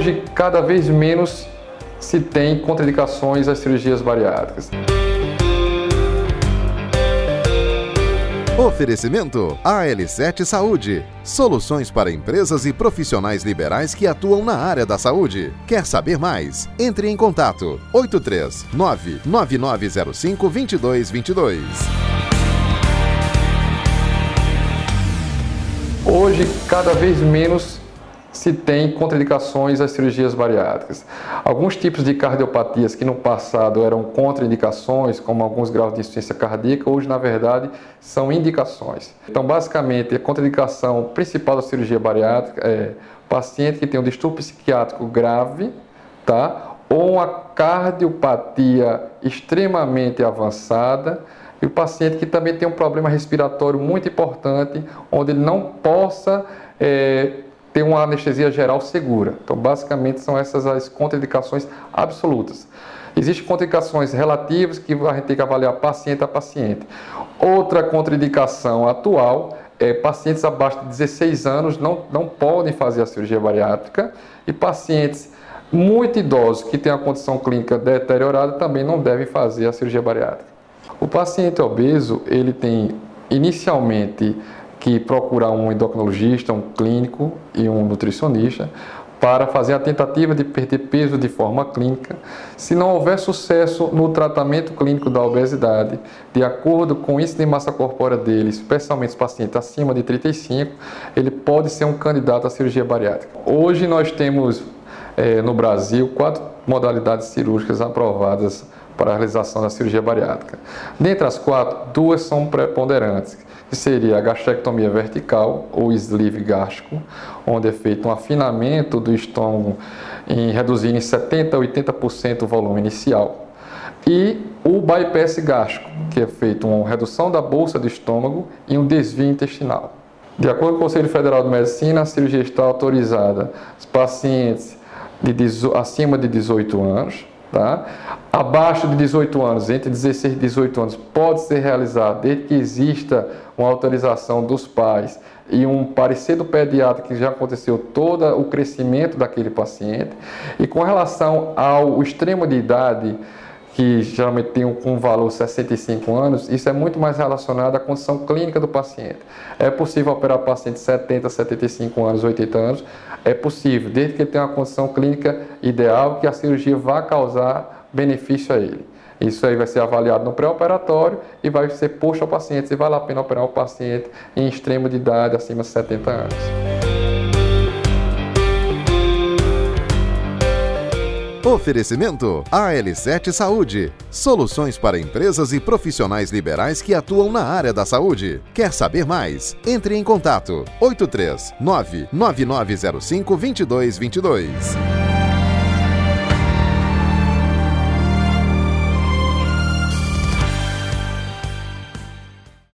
Hoje, cada vez menos se tem contraindicações às cirurgias bariátricas. Oferecimento AL7 Saúde. Soluções para empresas e profissionais liberais que atuam na área da saúde. Quer saber mais? Entre em contato 839 9905 2222. Hoje, cada vez menos se tem contraindicações às cirurgias bariátricas. Alguns tipos de cardiopatias que no passado eram contraindicações, como alguns graus de insuficiência cardíaca, hoje na verdade são indicações. Então, basicamente, a contraindicação principal da cirurgia bariátrica é paciente que tem um distúrbio psiquiátrico grave, tá? Ou uma cardiopatia extremamente avançada, e o paciente que também tem um problema respiratório muito importante, onde ele não possa é, ter uma anestesia geral segura. Então, basicamente, são essas as contraindicações absolutas. Existem contraindicações relativas que a gente tem que avaliar paciente a paciente. Outra contraindicação atual é pacientes abaixo de 16 anos não, não podem fazer a cirurgia bariátrica e pacientes muito idosos que têm a condição clínica deteriorada também não devem fazer a cirurgia bariátrica. O paciente obeso, ele tem inicialmente que procurar um endocrinologista, um clínico e um nutricionista para fazer a tentativa de perder peso de forma clínica. Se não houver sucesso no tratamento clínico da obesidade, de acordo com o índice de massa corpórea dele, especialmente os pacientes acima de 35, ele pode ser um candidato à cirurgia bariátrica. Hoje nós temos é, no Brasil quatro modalidades cirúrgicas aprovadas para a realização da cirurgia bariátrica. Dentre as quatro, duas são preponderantes que seria a gastrectomia vertical ou sleeve gástrico, onde é feito um afinamento do estômago em reduzindo em 70 a 80% o volume inicial. E o bypass gástrico, que é feito uma redução da bolsa do estômago e um desvio intestinal. De acordo com o Conselho Federal de Medicina, a cirurgia está autorizada aos pacientes de, acima de 18 anos, Tá? Abaixo de 18 anos, entre 16 e 18 anos, pode ser realizado desde que exista uma autorização dos pais e um parecer do pediatra que já aconteceu todo o crescimento daquele paciente. E com relação ao extremo de idade, que geralmente tem um, um valor 65 anos, isso é muito mais relacionado à condição clínica do paciente. É possível operar paciente de 70, 75 anos, 80 anos? É possível, desde que ele tenha uma condição clínica ideal, que a cirurgia vá causar benefício a ele. Isso aí vai ser avaliado no pré-operatório e vai ser posto ao paciente se vale a pena operar o paciente em extremo de idade, acima de 70 anos. Oferecimento AL7 Saúde. Soluções para empresas e profissionais liberais que atuam na área da saúde. Quer saber mais? Entre em contato 839 9905 2222.